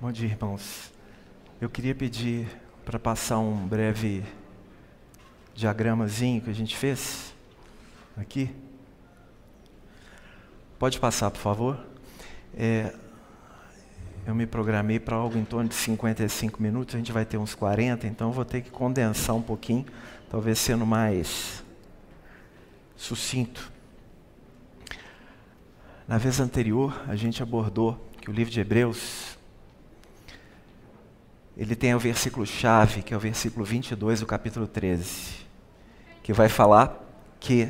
Bom dia, irmãos. Eu queria pedir para passar um breve diagramazinho que a gente fez aqui. Pode passar, por favor. É, eu me programei para algo em torno de 55 minutos, a gente vai ter uns 40, então vou ter que condensar um pouquinho, talvez sendo mais sucinto. Na vez anterior, a gente abordou que o livro de Hebreus ele tem o versículo chave, que é o versículo 22 do capítulo 13, que vai falar que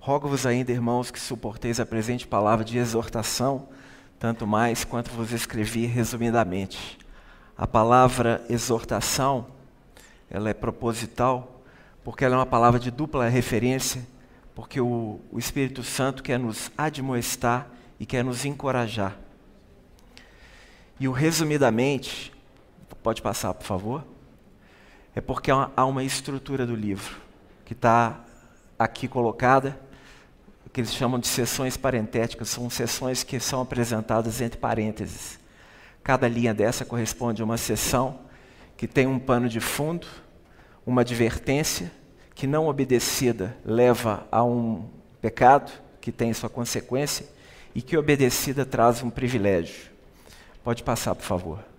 rogo-vos ainda, irmãos, que suporteis a presente palavra de exortação, tanto mais quanto vos escrevi resumidamente. A palavra exortação, ela é proposital, porque ela é uma palavra de dupla referência, porque o, o Espírito Santo quer nos admoestar e quer nos encorajar. E o resumidamente Pode passar, por favor. É porque há uma estrutura do livro que está aqui colocada, que eles chamam de sessões parentéticas, são sessões que são apresentadas entre parênteses. Cada linha dessa corresponde a uma sessão que tem um pano de fundo, uma advertência que não obedecida leva a um pecado que tem sua consequência e que obedecida traz um privilégio. Pode passar, por favor.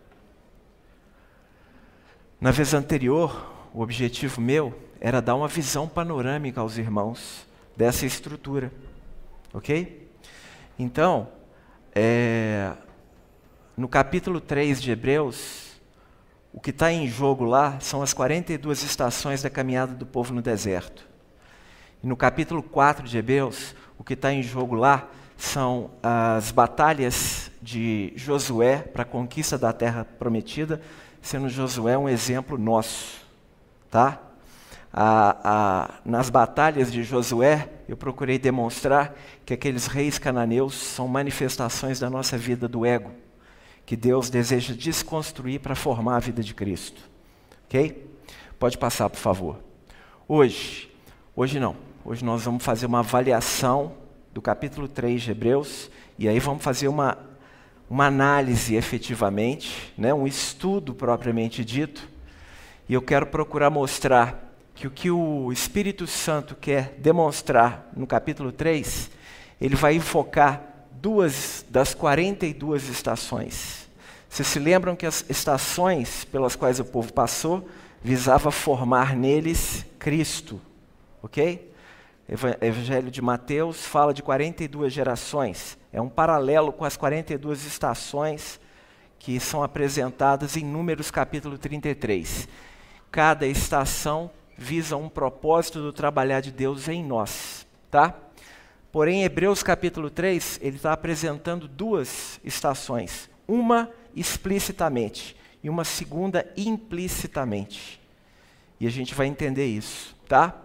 Na vez anterior, o objetivo meu era dar uma visão panorâmica aos irmãos dessa estrutura, ok? Então, é, no capítulo 3 de Hebreus, o que está em jogo lá são as 42 estações da caminhada do povo no deserto. E no capítulo 4 de Hebreus, o que está em jogo lá são as batalhas de Josué para a conquista da terra prometida, sendo Josué um exemplo nosso, tá? A, a, nas batalhas de Josué, eu procurei demonstrar que aqueles reis cananeus são manifestações da nossa vida do ego, que Deus deseja desconstruir para formar a vida de Cristo. Ok? Pode passar, por favor. Hoje, hoje não, hoje nós vamos fazer uma avaliação do capítulo 3 de Hebreus, e aí vamos fazer uma uma análise efetivamente, né, um estudo propriamente dito, e eu quero procurar mostrar que o que o Espírito Santo quer demonstrar no capítulo 3, ele vai enfocar duas das 42 estações. Vocês se lembram que as estações pelas quais o povo passou visava formar neles Cristo, ok? Evangelho de Mateus fala de 42 gerações. É um paralelo com as 42 estações que são apresentadas em Números capítulo 33. Cada estação visa um propósito do trabalhar de Deus em nós, tá? Porém, Hebreus capítulo 3, ele está apresentando duas estações. Uma explicitamente e uma segunda implicitamente. E a gente vai entender isso, tá?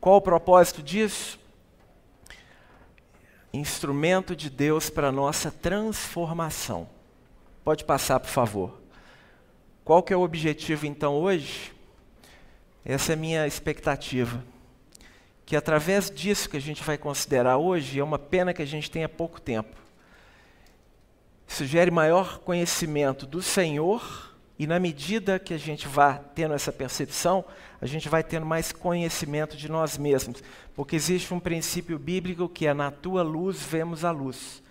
Qual o propósito disso? Instrumento de Deus para a nossa transformação. Pode passar, por favor. Qual que é o objetivo então hoje? Essa é a minha expectativa. Que através disso que a gente vai considerar hoje, é uma pena que a gente tenha pouco tempo. Sugere maior conhecimento do Senhor e na medida que a gente vá tendo essa percepção, a gente vai tendo mais conhecimento de nós mesmos. Porque existe um princípio bíblico que é: na tua luz vemos a luz.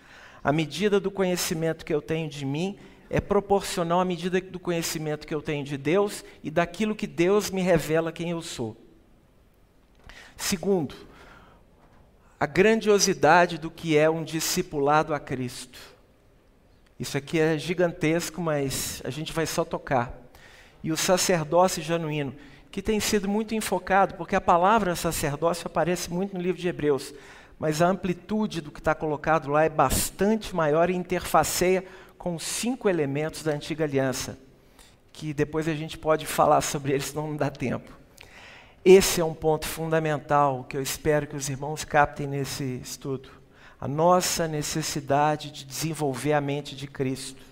A medida do conhecimento que eu tenho de mim é proporcional à medida do conhecimento que eu tenho de Deus e daquilo que Deus me revela quem eu sou. Segundo, a grandiosidade do que é um discipulado a Cristo. Isso aqui é gigantesco, mas a gente vai só tocar. E o sacerdócio genuíno, que tem sido muito enfocado, porque a palavra sacerdócio aparece muito no livro de Hebreus, mas a amplitude do que está colocado lá é bastante maior e interfaceia com cinco elementos da antiga aliança, que depois a gente pode falar sobre eles, senão não dá tempo. Esse é um ponto fundamental que eu espero que os irmãos captem nesse estudo a nossa necessidade de desenvolver a mente de Cristo,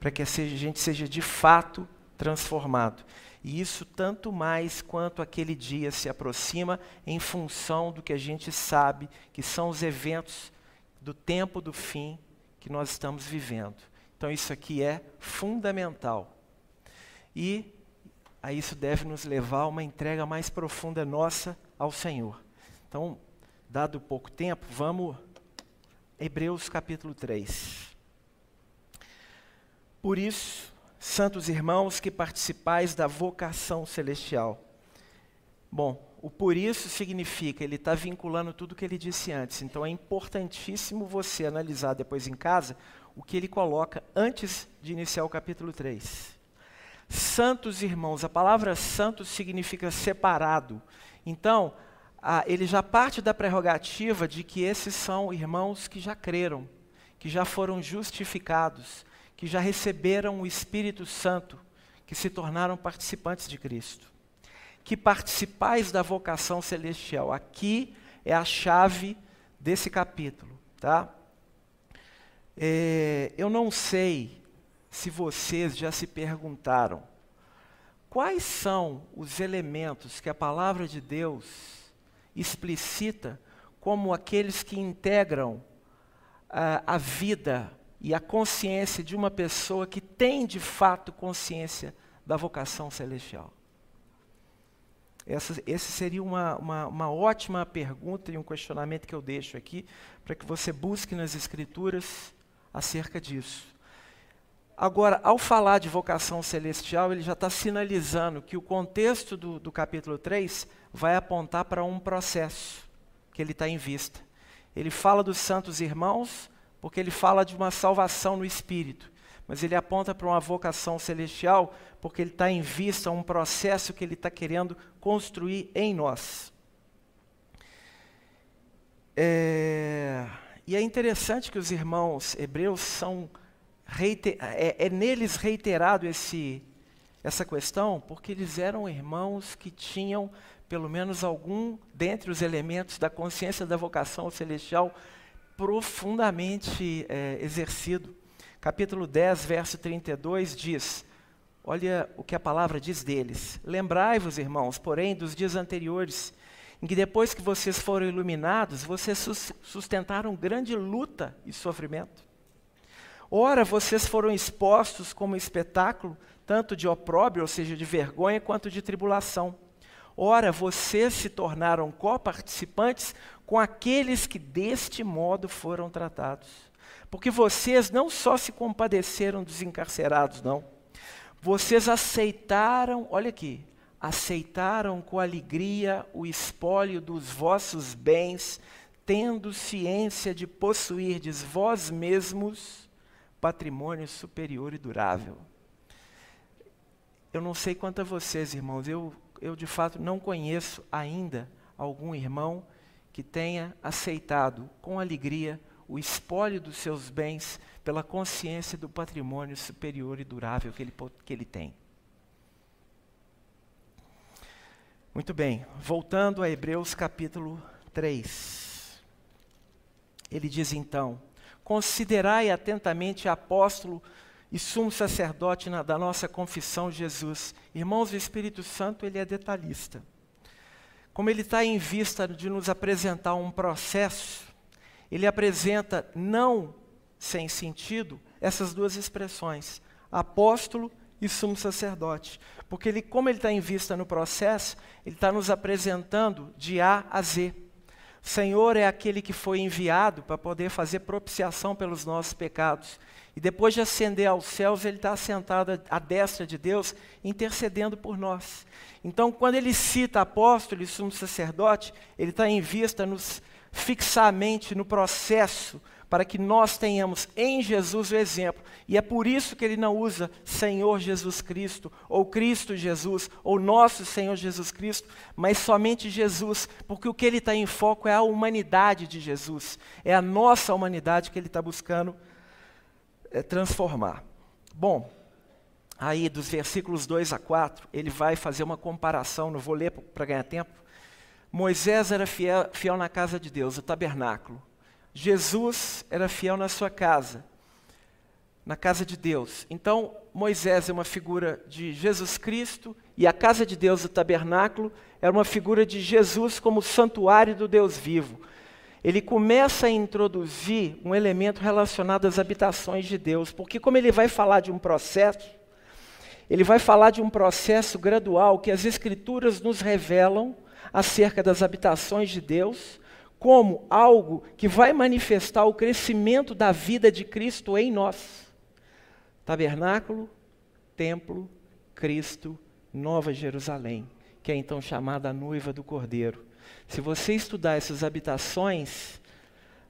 para que a gente seja de fato transformado. E isso tanto mais quanto aquele dia se aproxima em função do que a gente sabe que são os eventos do tempo do fim que nós estamos vivendo. Então, isso aqui é fundamental. E a isso deve nos levar a uma entrega mais profunda nossa ao Senhor. Então, dado pouco tempo, vamos Hebreus capítulo 3. Por isso, santos irmãos que participais da vocação celestial. Bom, o por isso significa, ele está vinculando tudo que ele disse antes. Então é importantíssimo você analisar depois em casa o que ele coloca antes de iniciar o capítulo 3. Santos irmãos, a palavra santo significa separado. Então, a, ele já parte da prerrogativa de que esses são irmãos que já creram, que já foram justificados, que já receberam o Espírito Santo, que se tornaram participantes de Cristo. Que participais da vocação celestial. Aqui é a chave desse capítulo, tá? É, eu não sei se vocês já se perguntaram quais são os elementos que a palavra de Deus explicita como aqueles que integram a, a vida e a consciência de uma pessoa que tem de fato consciência da vocação celestial. Essa, esse seria uma, uma, uma, ótima pergunta e um questionamento que eu deixo aqui, para que você busque nas Escrituras acerca disso. Agora, ao falar de vocação celestial, ele já está sinalizando que o contexto do, do capítulo 3 vai apontar para um processo que ele está em vista. Ele fala dos santos irmãos, porque ele fala de uma salvação no espírito, mas ele aponta para uma vocação celestial, porque ele está em vista um processo que ele está querendo construir em nós. É, e é interessante que os irmãos hebreus são é, é neles reiterado esse, essa questão, porque eles eram irmãos que tinham pelo menos algum dentre os elementos da consciência da vocação celestial profundamente é, exercido. Capítulo 10, verso 32 diz: Olha o que a palavra diz deles. Lembrai-vos, irmãos, porém, dos dias anteriores, em que depois que vocês foram iluminados, vocês sustentaram grande luta e sofrimento. Ora, vocês foram expostos como espetáculo, tanto de opróbrio, ou seja, de vergonha, quanto de tribulação. Ora, vocês se tornaram coparticipantes com aqueles que deste modo foram tratados. Porque vocês não só se compadeceram dos encarcerados, não. Vocês aceitaram, olha aqui, aceitaram com alegria o espólio dos vossos bens, tendo ciência de possuirdes vós mesmos patrimônio superior e durável. Eu não sei quanto a vocês, irmãos, eu eu de fato não conheço ainda algum irmão que tenha aceitado com alegria o espólio dos seus bens pela consciência do patrimônio superior e durável que ele, que ele tem. Muito bem, voltando a Hebreus capítulo 3. Ele diz então: Considerai atentamente apóstolo e sumo sacerdote na, da nossa confissão, Jesus. Irmãos, o Espírito Santo, ele é detalhista. Como ele está em vista de nos apresentar um processo, ele apresenta, não sem sentido, essas duas expressões, apóstolo e sumo sacerdote. Porque ele, como ele está em vista no processo, ele está nos apresentando de A a Z. Senhor é aquele que foi enviado para poder fazer propiciação pelos nossos pecados. E depois de ascender aos céus, ele está sentado à destra de Deus, intercedendo por nós. Então, quando ele cita apóstolo e sumo sacerdote, ele está em vista nos fixar a mente no processo para que nós tenhamos em Jesus o exemplo. E é por isso que ele não usa Senhor Jesus Cristo, ou Cristo Jesus, ou nosso Senhor Jesus Cristo, mas somente Jesus, porque o que ele está em foco é a humanidade de Jesus, é a nossa humanidade que ele está buscando é, transformar. Bom, aí dos versículos 2 a 4, ele vai fazer uma comparação, não vou ler para ganhar tempo. Moisés era fiel, fiel na casa de Deus, o tabernáculo. Jesus era fiel na sua casa, na casa de Deus. Então, Moisés é uma figura de Jesus Cristo e a casa de Deus, o tabernáculo, era uma figura de Jesus como santuário do Deus vivo. ele começa a introduzir um elemento relacionado às habitações de Deus, porque como ele vai falar de um processo, ele vai falar de um processo gradual que as escrituras nos revelam acerca das habitações de Deus, como algo que vai manifestar o crescimento da vida de Cristo em nós. Tabernáculo, templo, Cristo, Nova Jerusalém, que é então chamada a noiva do Cordeiro. Se você estudar essas habitações,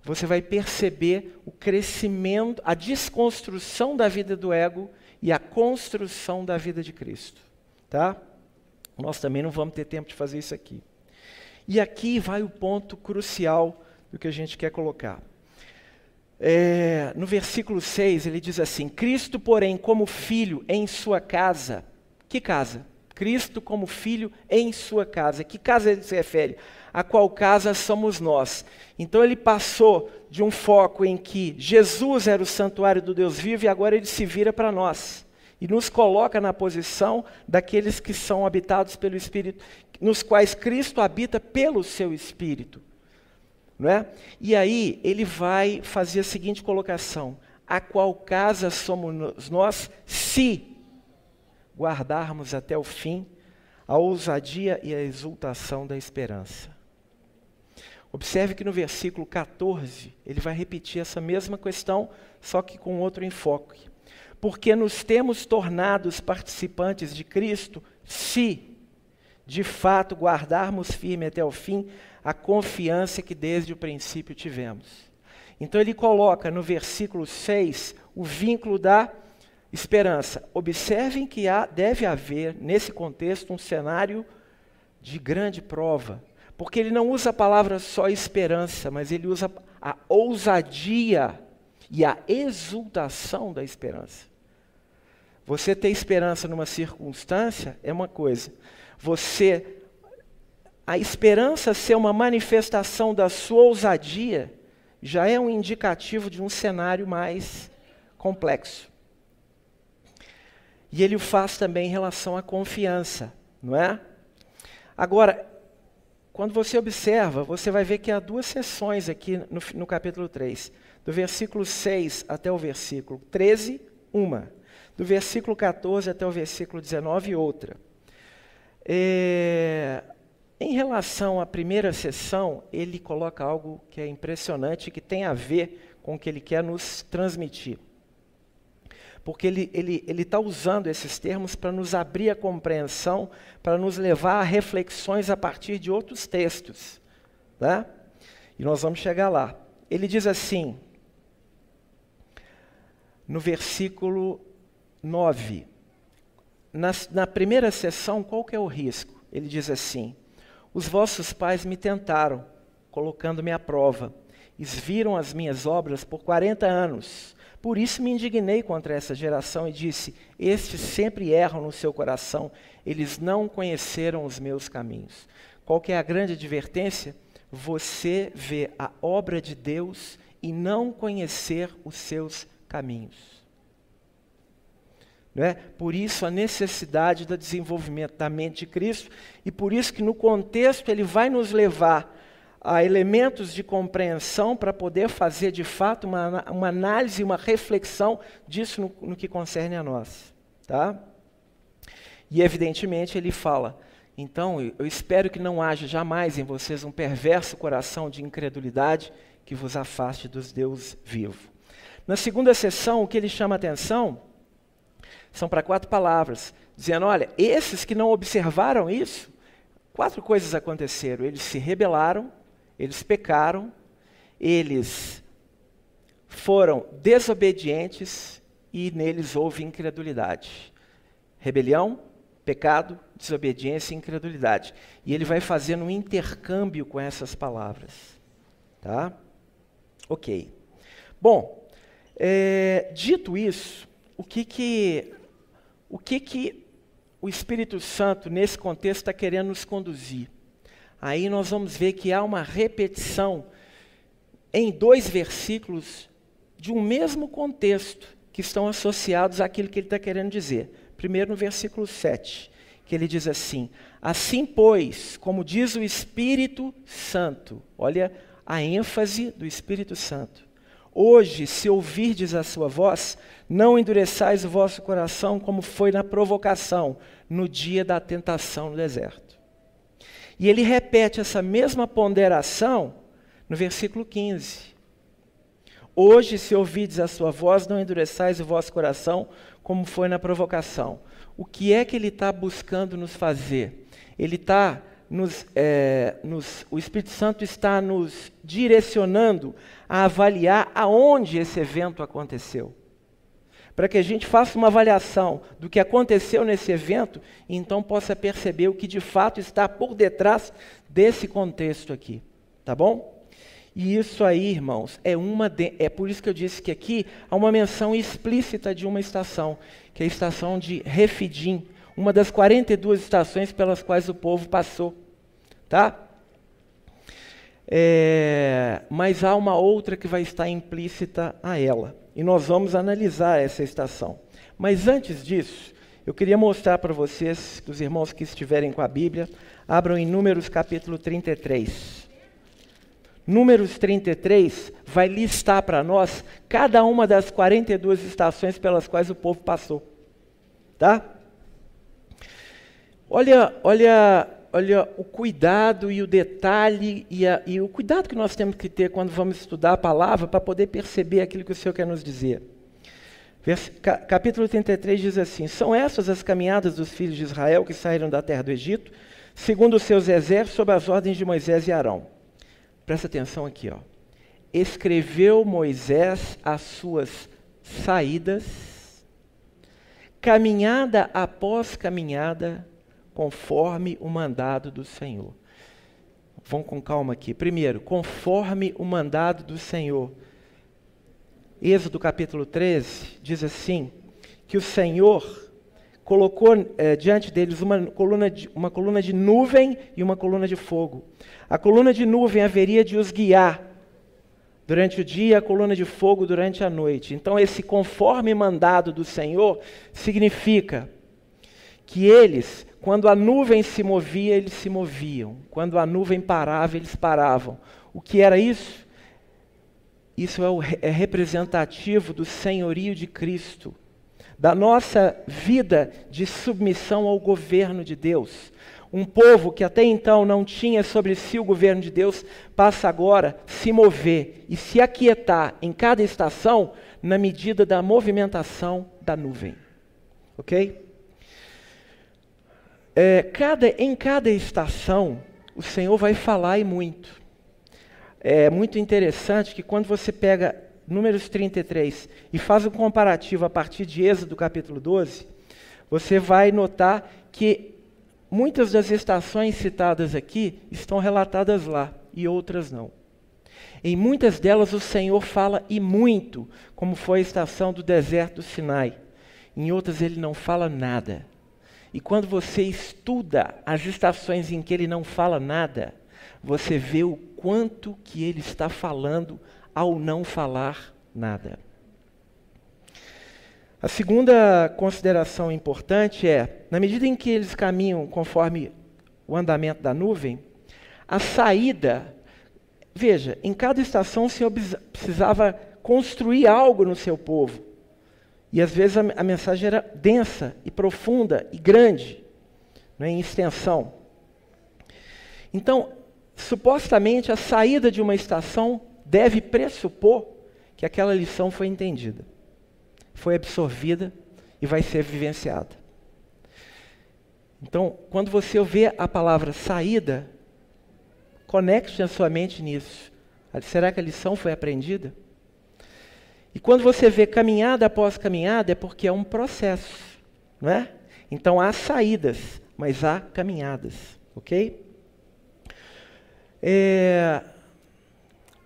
você vai perceber o crescimento, a desconstrução da vida do ego e a construção da vida de Cristo, tá? Nós também não vamos ter tempo de fazer isso aqui. E aqui vai o ponto crucial do que a gente quer colocar. É, no versículo 6, ele diz assim: Cristo, porém, como filho em sua casa. Que casa? Cristo como filho em sua casa. Que casa ele se refere? A qual casa somos nós. Então ele passou de um foco em que Jesus era o santuário do Deus vivo e agora ele se vira para nós. E nos coloca na posição daqueles que são habitados pelo Espírito, nos quais Cristo habita pelo seu Espírito. Não é? E aí ele vai fazer a seguinte colocação: a qual casa somos nós se guardarmos até o fim a ousadia e a exultação da esperança. Observe que no versículo 14, ele vai repetir essa mesma questão, só que com outro enfoque. Porque nos temos tornados participantes de Cristo, se, de fato, guardarmos firme até o fim a confiança que desde o princípio tivemos. Então ele coloca no versículo 6 o vínculo da Esperança. Observem que há, deve haver, nesse contexto, um cenário de grande prova. Porque ele não usa a palavra só esperança, mas ele usa a ousadia e a exultação da esperança. Você ter esperança numa circunstância é uma coisa. Você a esperança ser uma manifestação da sua ousadia já é um indicativo de um cenário mais complexo. E ele o faz também em relação à confiança, não é? Agora, quando você observa, você vai ver que há duas sessões aqui no, no capítulo 3. Do versículo 6 até o versículo 13, uma. Do versículo 14 até o versículo 19, outra. É, em relação à primeira sessão, ele coloca algo que é impressionante, que tem a ver com o que ele quer nos transmitir porque ele está ele, ele tá usando esses termos para nos abrir a compreensão, para nos levar a reflexões a partir de outros textos. Tá? E nós vamos chegar lá. Ele diz assim, no versículo 9, na, na primeira sessão, qual que é o risco? Ele diz assim: Os vossos pais me tentaram, colocando-me à prova. Eles viram as minhas obras por 40 anos. Por isso me indignei contra essa geração e disse: Estes sempre erram no seu coração, eles não conheceram os meus caminhos. Qual que é a grande advertência? Você vê a obra de Deus e não conhecer os seus caminhos. Não é? Por isso a necessidade do desenvolvimento da mente de Cristo e por isso que no contexto ele vai nos levar a elementos de compreensão para poder fazer de fato uma, uma análise, uma reflexão disso no, no que concerne a nós. Tá? E evidentemente ele fala, então eu espero que não haja jamais em vocês um perverso coração de incredulidade que vos afaste dos Deus vivo. Na segunda sessão, o que ele chama atenção são para quatro palavras, dizendo: olha, esses que não observaram isso, quatro coisas aconteceram. Eles se rebelaram, eles pecaram, eles foram desobedientes e neles houve incredulidade. Rebelião, pecado, desobediência e incredulidade. E ele vai fazendo um intercâmbio com essas palavras. Tá? Ok. Bom, é, dito isso, o que que, o que que o Espírito Santo, nesse contexto, está querendo nos conduzir? aí nós vamos ver que há uma repetição em dois versículos de um mesmo contexto que estão associados àquilo que ele está querendo dizer. Primeiro no versículo 7, que ele diz assim: Assim, pois, como diz o Espírito Santo, olha a ênfase do Espírito Santo. Hoje, se ouvirdes a sua voz, não endureçais o vosso coração como foi na provocação, no dia da tentação no deserto. E ele repete essa mesma ponderação no versículo 15. Hoje, se ouvides a sua voz, não endureçais o vosso coração como foi na provocação. O que é que ele está buscando nos fazer? Ele está nos, é, nos, o Espírito Santo está nos direcionando a avaliar aonde esse evento aconteceu. Para que a gente faça uma avaliação do que aconteceu nesse evento e então possa perceber o que de fato está por detrás desse contexto aqui. Tá bom? E isso aí, irmãos, é uma de, é por isso que eu disse que aqui há uma menção explícita de uma estação, que é a estação de Refidim, uma das 42 estações pelas quais o povo passou. Tá? É, mas há uma outra que vai estar implícita a ela. E nós vamos analisar essa estação. Mas antes disso, eu queria mostrar para vocês, os irmãos que estiverem com a Bíblia, abram em Números capítulo 33. Números 33 vai listar para nós cada uma das 42 estações pelas quais o povo passou. Tá? Olha, olha, olha o cuidado e o detalhe e, a, e, o cuidado que nós temos que ter quando vamos estudar a palavra para poder perceber aquilo que o Senhor quer nos dizer. Capítulo 33 diz assim: São essas as caminhadas dos filhos de Israel que saíram da terra do Egito, segundo os seus exércitos, sob as ordens de Moisés e Arão. Presta atenção aqui, ó. Escreveu Moisés as suas saídas caminhada após caminhada, conforme o mandado do Senhor. Vamos com calma aqui. Primeiro, conforme o mandado do Senhor. Êxodo capítulo 13 diz assim: que o Senhor colocou eh, diante deles uma coluna, de, uma coluna de nuvem e uma coluna de fogo. A coluna de nuvem haveria de os guiar durante o dia, a coluna de fogo durante a noite. Então, esse conforme mandado do Senhor significa que eles, quando a nuvem se movia, eles se moviam. Quando a nuvem parava, eles paravam. O que era isso? Isso é, o, é representativo do senhorio de Cristo, da nossa vida de submissão ao governo de Deus. Um povo que até então não tinha sobre si o governo de Deus, passa agora se mover e se aquietar em cada estação na medida da movimentação da nuvem. Ok? É, cada, em cada estação, o Senhor vai falar e muito. É muito interessante que quando você pega Números 33 e faz um comparativo a partir de Êxodo capítulo 12, você vai notar que Muitas das estações citadas aqui estão relatadas lá e outras não. Em muitas delas o Senhor fala e muito, como foi a estação do deserto Sinai. Em outras ele não fala nada. E quando você estuda as estações em que ele não fala nada, você vê o quanto que ele está falando ao não falar nada. A segunda consideração importante é, na medida em que eles caminham conforme o andamento da nuvem, a saída, veja, em cada estação o Senhor precisava construir algo no seu povo. E às vezes a, a mensagem era densa e profunda e grande, é, em extensão. Então, supostamente, a saída de uma estação deve pressupor que aquela lição foi entendida foi absorvida e vai ser vivenciada. Então, quando você ouvir a palavra saída, conecte a sua mente nisso. Será que a lição foi aprendida? E quando você vê caminhada após caminhada, é porque é um processo, não é? Então há saídas, mas há caminhadas, ok? É...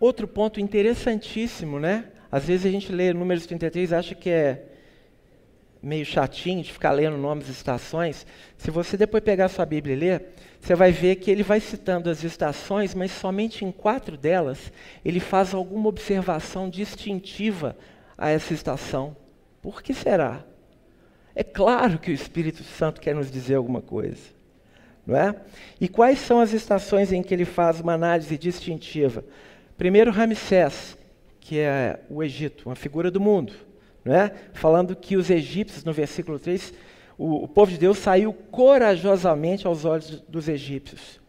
Outro ponto interessantíssimo, né? Às vezes a gente lê Números 33 e acha que é meio chatinho de ficar lendo nomes de estações. Se você depois pegar sua Bíblia e ler, você vai ver que ele vai citando as estações, mas somente em quatro delas ele faz alguma observação distintiva a essa estação. Por que será? É claro que o Espírito Santo quer nos dizer alguma coisa. Não é? E quais são as estações em que ele faz uma análise distintiva? Primeiro, Ramsés, que é o Egito, uma figura do mundo, não é? falando que os egípcios, no versículo 3, o, o povo de Deus saiu corajosamente aos olhos dos egípcios.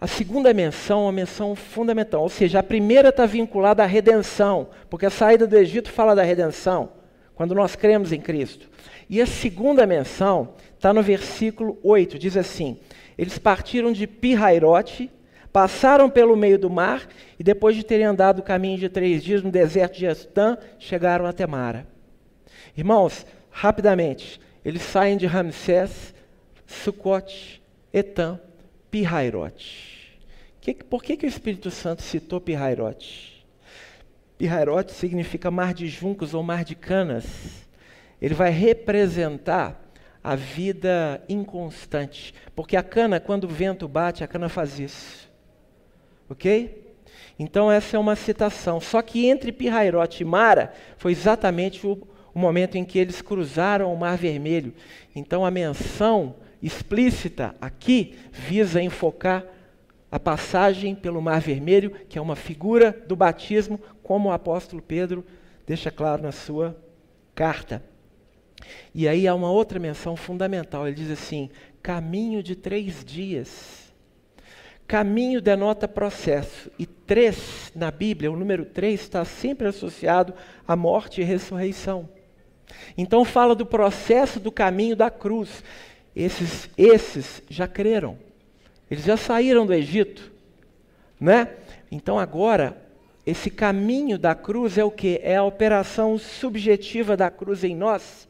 A segunda menção é uma menção fundamental, ou seja, a primeira está vinculada à redenção, porque a saída do Egito fala da redenção, quando nós cremos em Cristo. E a segunda menção está no versículo 8, diz assim: Eles partiram de Pirairote, passaram pelo meio do mar, e depois de terem andado o caminho de três dias no deserto de Estã, chegaram até Mara. Irmãos, rapidamente, eles saem de Ramsés, Sucote, Etam, Pirairote. Que, por que, que o Espírito Santo citou Pirairote? Pirairote significa mar de juncos ou mar de canas. Ele vai representar a vida inconstante. Porque a cana, quando o vento bate, a cana faz isso. Ok? Então, essa é uma citação. Só que entre Pirairote e Mara foi exatamente o, o momento em que eles cruzaram o Mar Vermelho. Então, a menção explícita aqui visa enfocar a passagem pelo Mar Vermelho, que é uma figura do batismo, como o apóstolo Pedro deixa claro na sua carta. E aí há uma outra menção fundamental. Ele diz assim: caminho de três dias. Caminho denota processo. E três, na Bíblia, o número três está sempre associado à morte e ressurreição. Então fala do processo do caminho da cruz. Esses, esses já creram. Eles já saíram do Egito, né? Então agora esse caminho da cruz é o que? É a operação subjetiva da cruz em nós,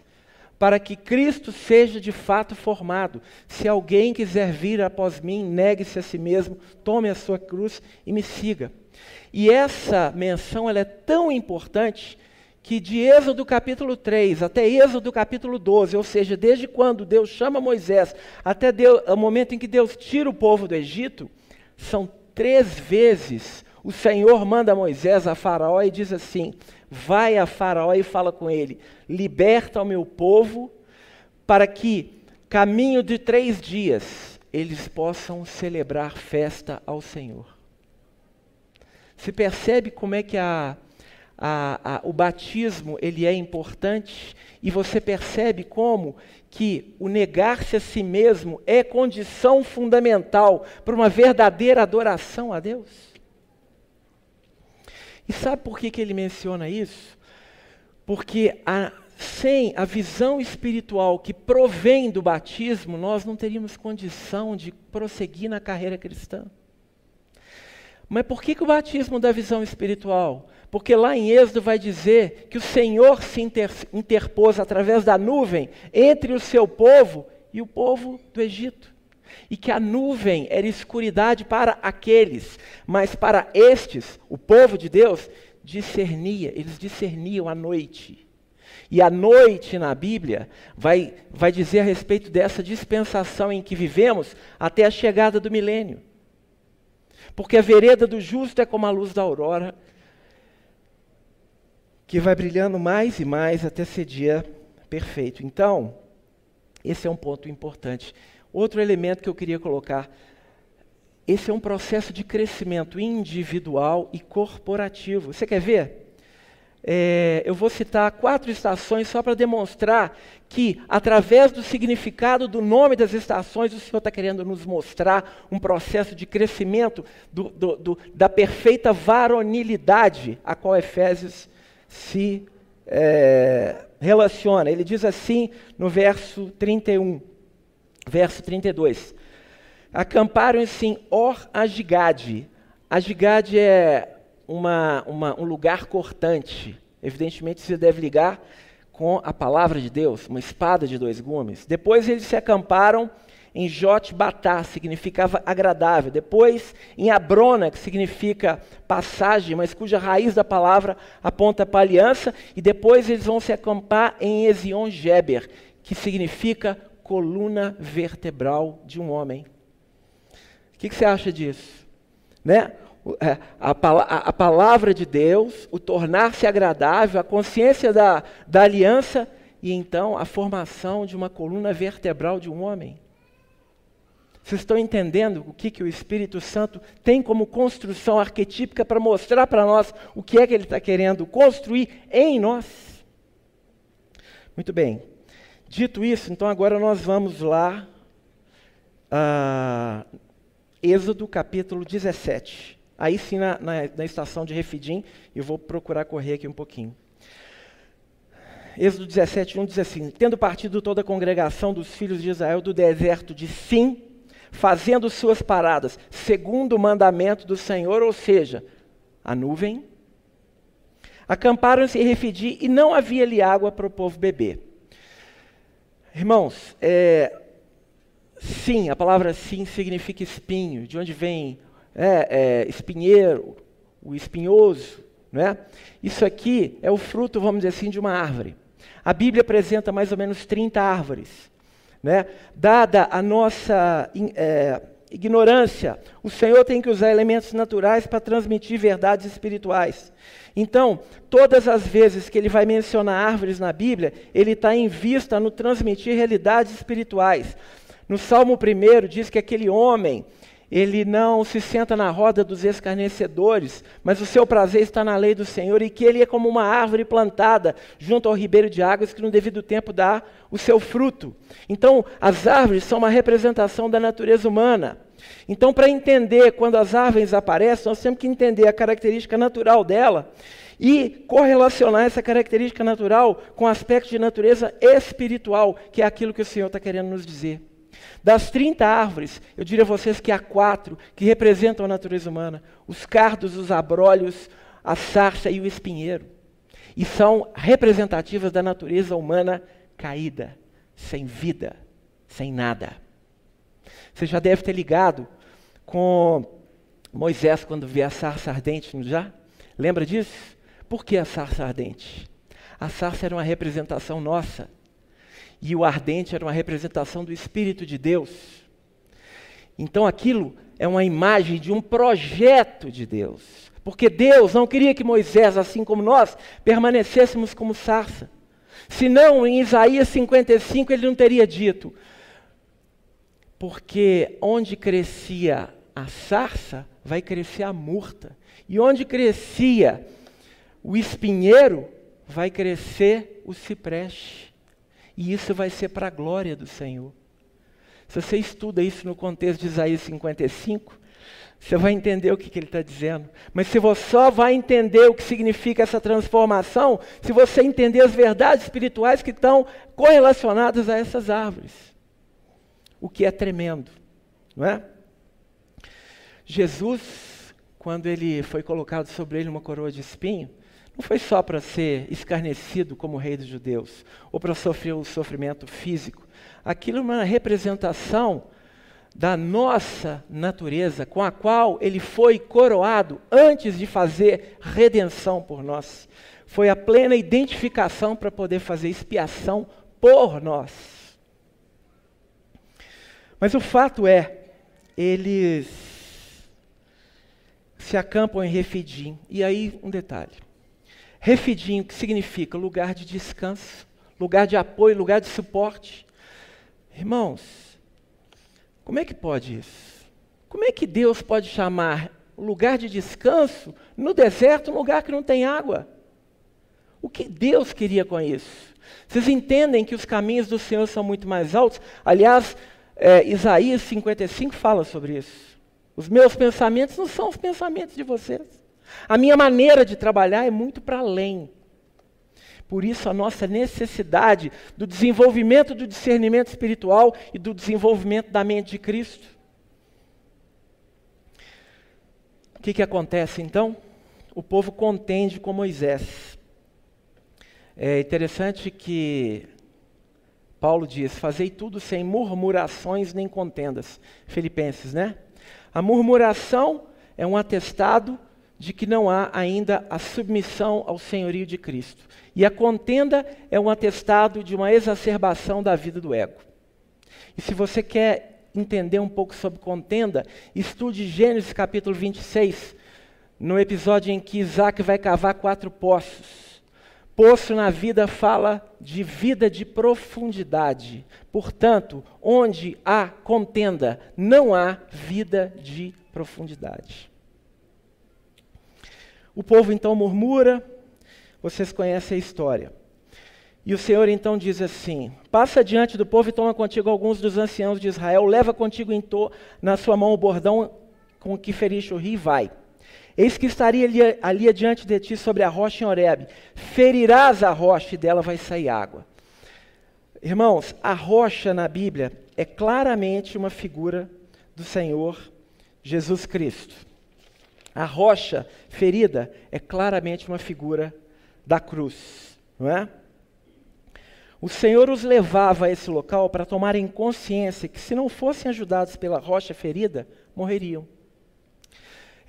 para que Cristo seja de fato formado. Se alguém quiser vir após mim, negue-se a si mesmo, tome a sua cruz e me siga. E essa menção ela é tão importante que de Êxodo capítulo 3 até Êxodo capítulo 12, ou seja, desde quando Deus chama Moisés até Deus, o momento em que Deus tira o povo do Egito, são três vezes o Senhor manda Moisés a Faraó e diz assim: Vai a Faraó e fala com ele, liberta o meu povo, para que, caminho de três dias, eles possam celebrar festa ao Senhor. Se percebe como é que a a, a, o batismo ele é importante e você percebe como que o negar-se a si mesmo é condição fundamental para uma verdadeira adoração a Deus. E sabe por que, que ele menciona isso? Porque a, sem a visão espiritual que provém do batismo, nós não teríamos condição de prosseguir na carreira cristã. Mas por que, que o batismo dá visão espiritual? Porque lá em Êxodo vai dizer que o Senhor se inter, interpôs através da nuvem entre o seu povo e o povo do Egito. E que a nuvem era escuridade para aqueles, mas para estes, o povo de Deus, discernia, eles discerniam a noite. E a noite na Bíblia vai, vai dizer a respeito dessa dispensação em que vivemos até a chegada do milênio. Porque a vereda do justo é como a luz da aurora, que vai brilhando mais e mais até ser dia perfeito. Então, esse é um ponto importante. Outro elemento que eu queria colocar: esse é um processo de crescimento individual e corporativo. Você quer ver? É, eu vou citar quatro estações só para demonstrar que, através do significado do nome das estações, o Senhor está querendo nos mostrar um processo de crescimento do, do, do, da perfeita varonilidade a qual Efésios se é, relaciona. Ele diz assim no verso 31, verso 32. Acamparam-se em Or Agigade. É uma, uma, um lugar cortante. Evidentemente, você deve ligar com a palavra de Deus, uma espada de dois gumes. Depois eles se acamparam em Jotbatá, significava agradável. Depois, em Abrona, que significa passagem, mas cuja raiz da palavra aponta para aliança. E depois eles vão se acampar em Ezion-Geber, que significa coluna vertebral de um homem. O que, que você acha disso? Né? É, a, a, a, palavra de Deus, o tornar-se agradável, a consciência da, da aliança e então a formação de uma coluna vertebral de um homem. Vocês estão entendendo o que, que o Espírito Santo tem como construção arquetípica para mostrar para nós o que é que ele está querendo construir em nós? Muito bem. Dito isso, então agora nós vamos lá, uh, Êxodo capítulo 17. Aí sim, na, na, na estação de Refidim, eu vou procurar correr aqui um pouquinho. Êxodo 17, 1 diz assim: Tendo partido toda a congregação dos filhos de Israel do deserto de Sim, fazendo suas paradas, segundo o mandamento do Senhor, ou seja, a nuvem, acamparam-se em Refidim e não havia ali água para o povo beber. Irmãos, é, sim, a palavra sim significa espinho, de onde vem é, é, espinheiro, o espinhoso, não é? Isso aqui é o fruto, vamos dizer assim, de uma árvore. A Bíblia apresenta mais ou menos 30 árvores. Né? Dada a nossa é, ignorância, o Senhor tem que usar elementos naturais para transmitir verdades espirituais. Então, todas as vezes que ele vai mencionar árvores na Bíblia, ele está em vista no transmitir realidades espirituais. No Salmo 1 diz que aquele homem ele não se senta na roda dos escarnecedores, mas o seu prazer está na lei do Senhor e que ele é como uma árvore plantada junto ao ribeiro de águas que no devido tempo dá o seu fruto. Então, as árvores são uma representação da natureza humana. Então, para entender quando as árvores aparecem, nós temos que entender a característica natural dela e correlacionar essa característica natural com o aspecto de natureza espiritual, que é aquilo que o Senhor está querendo nos dizer. Das 30 árvores, eu diria a vocês que há quatro que representam a natureza humana: os cardos, os abrolhos, a sarça e o espinheiro. E são representativas da natureza humana caída, sem vida, sem nada. Você já deve ter ligado com Moisés quando vê a sarça ardente, não já? Lembra disso? Por que a sarça ardente? A sarça era uma representação nossa e o ardente era uma representação do Espírito de Deus. Então aquilo é uma imagem de um projeto de Deus. Porque Deus não queria que Moisés, assim como nós, permanecêssemos como sarça. Senão, em Isaías 55, ele não teria dito: Porque onde crescia a sarça, vai crescer a murta. E onde crescia o espinheiro, vai crescer o cipreste. E isso vai ser para a glória do Senhor. Se você estuda isso no contexto de Isaías 55, você vai entender o que, que ele está dizendo. Mas se você só vai entender o que significa essa transformação, se você entender as verdades espirituais que estão correlacionadas a essas árvores. O que é tremendo, não é? Jesus, quando ele foi colocado sobre ele uma coroa de espinho, não foi só para ser escarnecido como rei dos judeus, ou para sofrer o sofrimento físico. Aquilo é uma representação da nossa natureza, com a qual ele foi coroado antes de fazer redenção por nós. Foi a plena identificação para poder fazer expiação por nós. Mas o fato é, eles se acampam em Refidim. E aí, um detalhe. Refidim, que significa lugar de descanso, lugar de apoio, lugar de suporte. Irmãos, como é que pode isso? Como é que Deus pode chamar lugar de descanso no deserto um lugar que não tem água? O que Deus queria com isso? Vocês entendem que os caminhos do Senhor são muito mais altos? Aliás, é, Isaías 55 fala sobre isso. Os meus pensamentos não são os pensamentos de vocês. A minha maneira de trabalhar é muito para além. Por isso, a nossa necessidade do desenvolvimento do discernimento espiritual e do desenvolvimento da mente de Cristo. O que, que acontece então? O povo contende com Moisés. É interessante que Paulo diz: Fazei tudo sem murmurações nem contendas. Filipenses, né? A murmuração é um atestado de que não há ainda a submissão ao senhorio de Cristo. E a contenda é um atestado de uma exacerbação da vida do ego. E se você quer entender um pouco sobre contenda, estude Gênesis capítulo 26, no episódio em que Isaac vai cavar quatro poços. Poço na vida fala de vida de profundidade. Portanto, onde há contenda, não há vida de profundidade. O povo então murmura, vocês conhecem a história. E o Senhor então diz assim: Passa diante do povo e toma contigo alguns dos anciãos de Israel, leva contigo em to, na sua mão o bordão com que feriste o rio e vai. Eis que estaria ali, ali adiante de ti sobre a rocha em Horebe. Ferirás a rocha e dela vai sair água. Irmãos, a rocha na Bíblia é claramente uma figura do Senhor Jesus Cristo. A rocha ferida é claramente uma figura da cruz, não é? O Senhor os levava a esse local para tomarem consciência que, se não fossem ajudados pela rocha ferida, morreriam.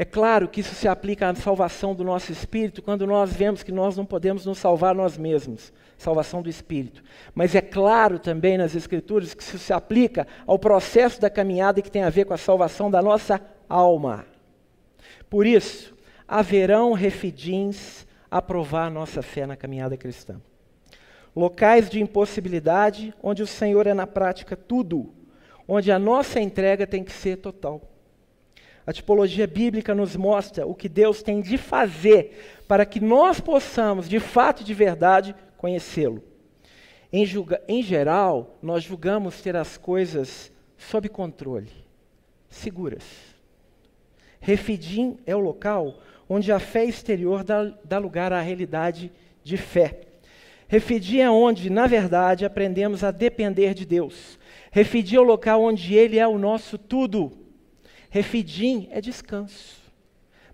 É claro que isso se aplica à salvação do nosso espírito quando nós vemos que nós não podemos nos salvar nós mesmos salvação do espírito. Mas é claro também nas Escrituras que isso se aplica ao processo da caminhada que tem a ver com a salvação da nossa alma. Por isso, haverão refidins a provar nossa fé na caminhada cristã. Locais de impossibilidade onde o Senhor é na prática tudo, onde a nossa entrega tem que ser total. A tipologia bíblica nos mostra o que Deus tem de fazer para que nós possamos, de fato e de verdade, conhecê-lo. Em, em, geral, nós julgamos ter as coisas sob controle, seguras. Refidim é o local onde a fé exterior dá, dá lugar à realidade de fé. Refidim é onde, na verdade, aprendemos a depender de Deus. Refidim é o local onde Ele é o nosso tudo. Refidim é descanso.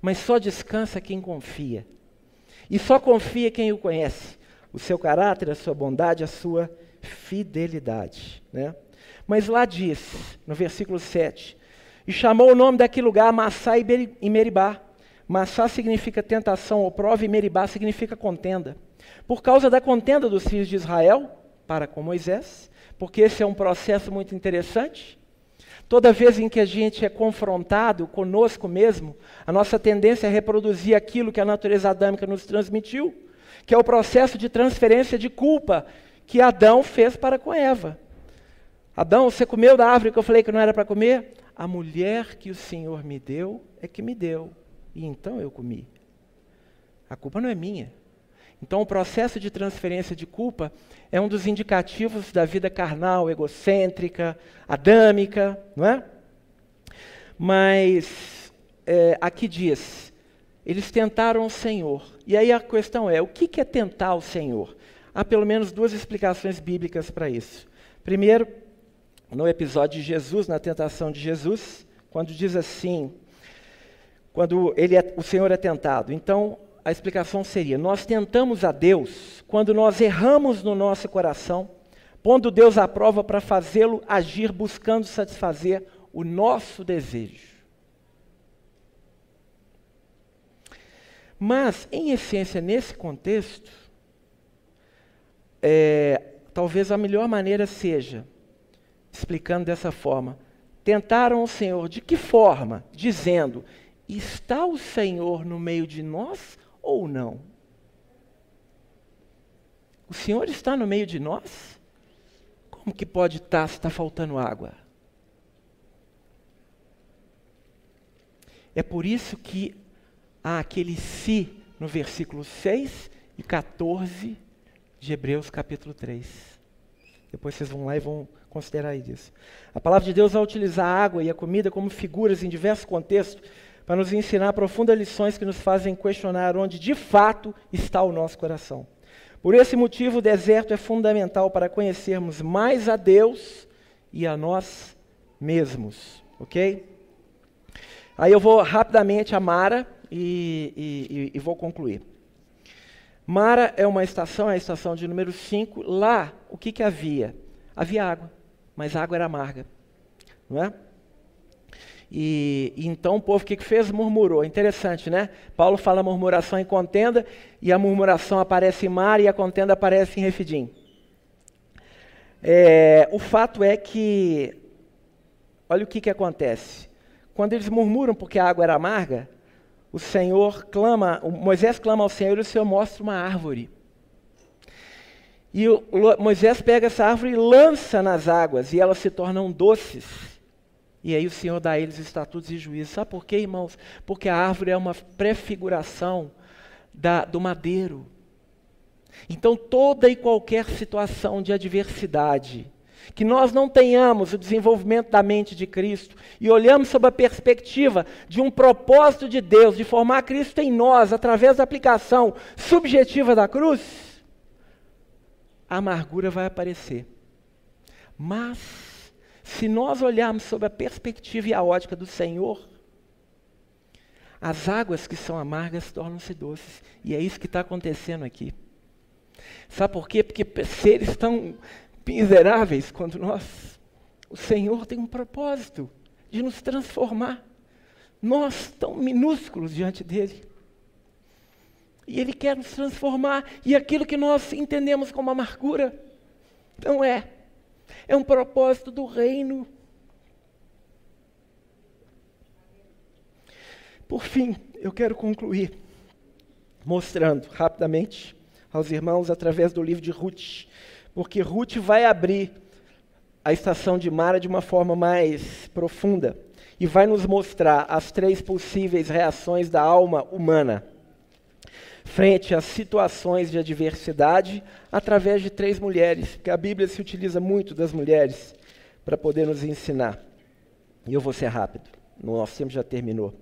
Mas só descansa quem confia. E só confia quem o conhece. O seu caráter, a sua bondade, a sua fidelidade. Né? Mas lá diz, no versículo 7, e chamou o nome daquele lugar Massá e Meribá. Massá significa tentação ou prova, e Meribá significa contenda. Por causa da contenda dos filhos de Israel para com Moisés, porque esse é um processo muito interessante. Toda vez em que a gente é confrontado conosco mesmo, a nossa tendência é reproduzir aquilo que a natureza adâmica nos transmitiu, que é o processo de transferência de culpa que Adão fez para com Eva. Adão, você comeu da árvore que eu falei que não era para comer? A mulher que o Senhor me deu é que me deu, e então eu comi. A culpa não é minha. Então, o processo de transferência de culpa é um dos indicativos da vida carnal, egocêntrica, adâmica, não é? Mas é, aqui diz: eles tentaram o Senhor. E aí a questão é: o que é tentar o Senhor? Há pelo menos duas explicações bíblicas para isso. Primeiro, no episódio de Jesus, na tentação de Jesus, quando diz assim, quando ele é, o Senhor é tentado. Então, a explicação seria: nós tentamos a Deus quando nós erramos no nosso coração, pondo Deus à prova para fazê-lo agir buscando satisfazer o nosso desejo. Mas, em essência, nesse contexto, é, talvez a melhor maneira seja, explicando dessa forma, tentaram o Senhor de que forma? Dizendo: Está o Senhor no meio de nós ou não? O Senhor está no meio de nós? Como que pode estar se está faltando água? É por isso que há aquele se no versículo 6 e 14 de Hebreus capítulo 3. Depois vocês vão lá e vão considerar isso. A palavra de Deus vai utilizar a água e a comida como figuras em diversos contextos para nos ensinar profundas lições que nos fazem questionar onde de fato está o nosso coração. Por esse motivo, o deserto é fundamental para conhecermos mais a Deus e a nós mesmos, ok? Aí eu vou rapidamente a Mara e, e, e vou concluir. Mara é uma estação, é a estação de número 5. Lá, o que, que havia? Havia água, mas a água era amarga, não é? E, e, então o povo o que, que fez? Murmurou. Interessante, né? Paulo fala murmuração em contenda, e a murmuração aparece em mar e a contenda aparece em refidim. É, o fato é que, olha o que, que acontece. Quando eles murmuram porque a água era amarga, o Senhor clama, o Moisés clama ao Senhor e o Senhor mostra uma árvore. E o, Moisés pega essa árvore e lança nas águas, e elas se tornam doces. E aí o Senhor dá a eles estatutos e juízos. Sabe por quê, irmãos? Porque a árvore é uma prefiguração da, do madeiro. Então, toda e qualquer situação de adversidade, que nós não tenhamos o desenvolvimento da mente de Cristo e olhamos sob a perspectiva de um propósito de Deus, de formar Cristo em nós através da aplicação subjetiva da cruz, a amargura vai aparecer. Mas, se nós olharmos sob a perspectiva e a ótica do Senhor, as águas que são amargas tornam-se doces. E é isso que está acontecendo aqui. Sabe por quê? Porque seres tão miseráveis quanto nós, o Senhor tem um propósito de nos transformar. Nós, tão minúsculos diante dele. E Ele quer nos transformar. E aquilo que nós entendemos como amargura, não é. É um propósito do reino. Por fim, eu quero concluir mostrando rapidamente aos irmãos através do livro de Ruth, porque Ruth vai abrir a estação de Mara de uma forma mais profunda e vai nos mostrar as três possíveis reações da alma humana frente às situações de adversidade através de três mulheres, porque a Bíblia se utiliza muito das mulheres para poder nos ensinar. E eu vou ser rápido, nosso tempo já terminou.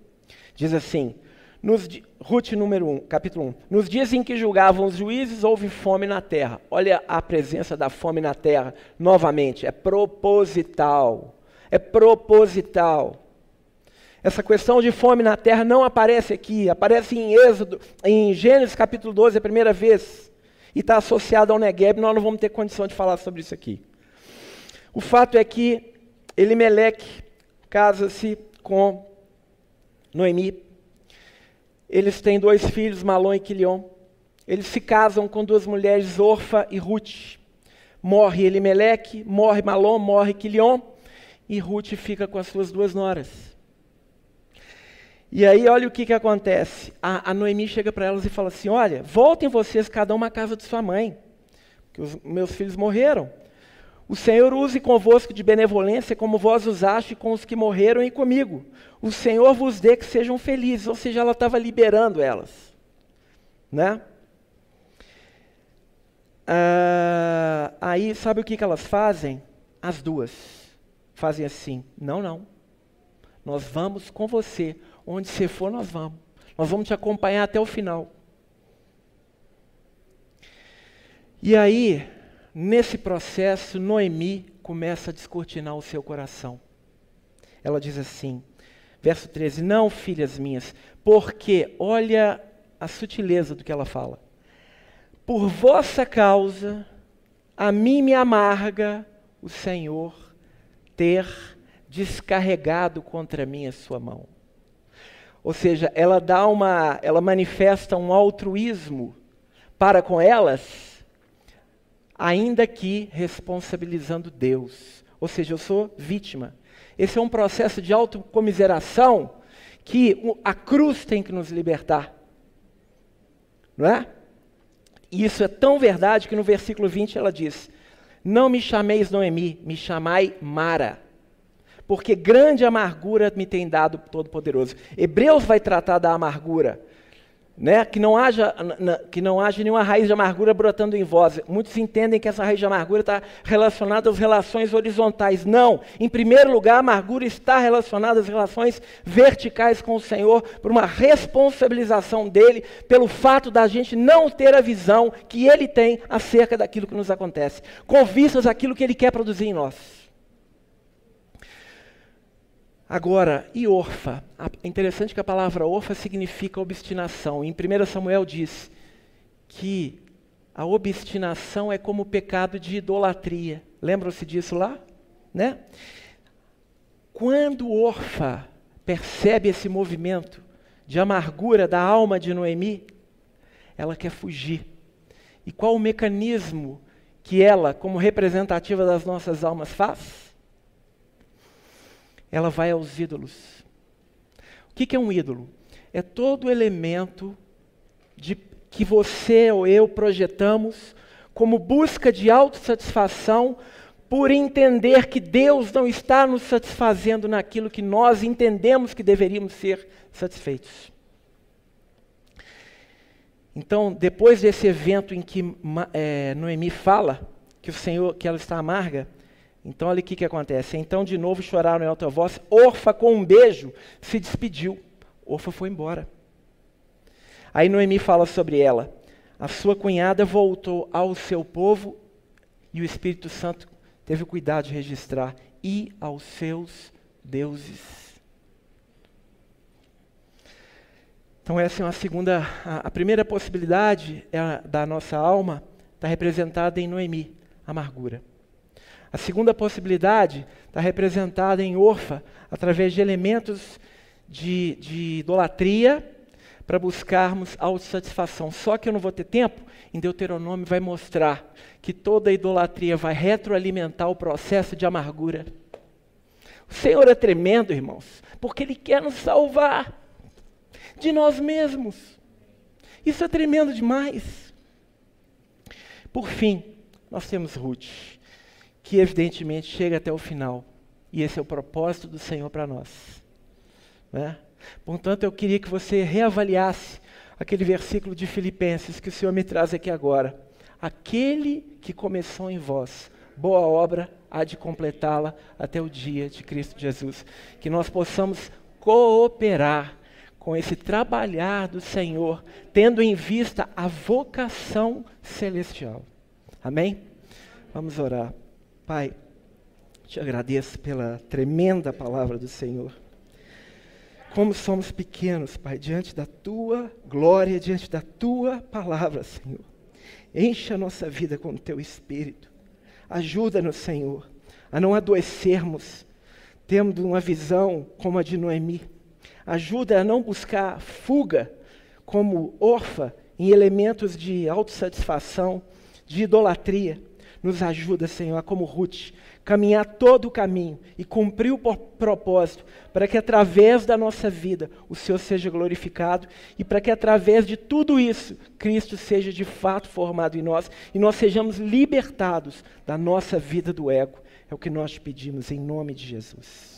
Diz assim, nos, Ruth número 1, capítulo 1. Nos dias em que julgavam os juízes, houve fome na terra. Olha a presença da fome na terra, novamente, é proposital. É proposital. Essa questão de fome na terra não aparece aqui, aparece em Êxodo, em Gênesis capítulo 12, a primeira vez, e está associado ao Negueb, nós não vamos ter condição de falar sobre isso aqui. O fato é que Elimeleque casa-se com Noemi. Eles têm dois filhos, Malom e Quilion. Eles se casam com duas mulheres, Orfa e Ruth. Morre Elimeleque, morre Malom, morre Quilion, e Ruth fica com as suas duas noras. E aí, olha o que, que acontece. A, a Noemi chega para elas e fala assim: Olha, voltem vocês cada uma à casa de sua mãe, que os meus filhos morreram. O Senhor use convosco de benevolência como vós usaste com os que morreram e comigo. O Senhor vos dê que sejam felizes. Ou seja, ela estava liberando elas. Né? Ah, aí, sabe o que, que elas fazem? As duas fazem assim: Não, não. Nós vamos com você Onde você for, nós vamos. Nós vamos te acompanhar até o final. E aí, nesse processo, Noemi começa a descortinar o seu coração. Ela diz assim, verso 13: Não, filhas minhas, porque, olha a sutileza do que ela fala. Por vossa causa, a mim me amarga o Senhor ter descarregado contra mim a sua mão. Ou seja, ela dá uma, ela manifesta um altruísmo para com elas, ainda que responsabilizando Deus. Ou seja, eu sou vítima. Esse é um processo de autocomiseração que a cruz tem que nos libertar. Não é? E isso é tão verdade que no versículo 20 ela diz: Não me chameis Noemi, me chamai Mara porque grande amargura me tem dado Todo-Poderoso. Hebreus vai tratar da amargura, né? que, não haja, que não haja nenhuma raiz de amargura brotando em vós. Muitos entendem que essa raiz de amargura está relacionada às relações horizontais. Não. Em primeiro lugar, a amargura está relacionada às relações verticais com o Senhor, por uma responsabilização dele, pelo fato da gente não ter a visão que ele tem acerca daquilo que nos acontece, com vistas àquilo que ele quer produzir em nós. Agora, e orfa? É interessante que a palavra orfa significa obstinação. Em 1 Samuel diz que a obstinação é como o pecado de idolatria. Lembram-se disso lá? Né? Quando Orfa percebe esse movimento de amargura da alma de Noemi, ela quer fugir. E qual o mecanismo que ela, como representativa das nossas almas, faz? Ela vai aos ídolos. O que, que é um ídolo? É todo elemento de, que você ou eu projetamos como busca de autossatisfação, por entender que Deus não está nos satisfazendo naquilo que nós entendemos que deveríamos ser satisfeitos. Então, depois desse evento em que é, Noemi fala que o Senhor, que ela está amarga, então olha o que, que acontece. Então, de novo choraram em alta voz. Orfa, com um beijo, se despediu. Orfa foi embora. Aí Noemi fala sobre ela. A sua cunhada voltou ao seu povo e o Espírito Santo teve o cuidado de registrar e aos seus deuses. Então essa é uma segunda, a, primeira possibilidade é da nossa alma está representada em Noemi, amargura. A segunda possibilidade está representada em Orfa, através de elementos de, de idolatria para buscarmos autossatisfação. Só que eu não vou ter tempo, em Deuteronômio vai mostrar que toda idolatria vai retroalimentar o processo de amargura. O Senhor é tremendo, irmãos, porque Ele quer nos salvar de nós mesmos. Isso é tremendo demais. Por fim, nós temos Ruth, que evidentemente chega até o final. E esse é o propósito do Senhor para nós. Né? Portanto, eu queria que você reavaliasse aquele versículo de Filipenses que o Senhor me traz aqui agora. Aquele que começou em vós, boa obra há de completá-la até o dia de Cristo Jesus. Que nós possamos cooperar com esse trabalhar do Senhor, tendo em vista a vocação celestial. Amém? Vamos orar. Pai, te agradeço pela tremenda palavra do Senhor. Como somos pequenos, Pai, diante da tua glória, diante da tua palavra, Senhor. Enche a nossa vida com o teu espírito. Ajuda-nos, Senhor, a não adoecermos, tendo uma visão como a de Noemi. Ajuda a não buscar fuga como orfa em elementos de autossatisfação, de idolatria. Nos ajuda, Senhor, como Ruth, caminhar todo o caminho e cumprir o propósito, para que através da nossa vida o Senhor seja glorificado e para que através de tudo isso Cristo seja de fato formado em nós e nós sejamos libertados da nossa vida do ego. É o que nós te pedimos em nome de Jesus.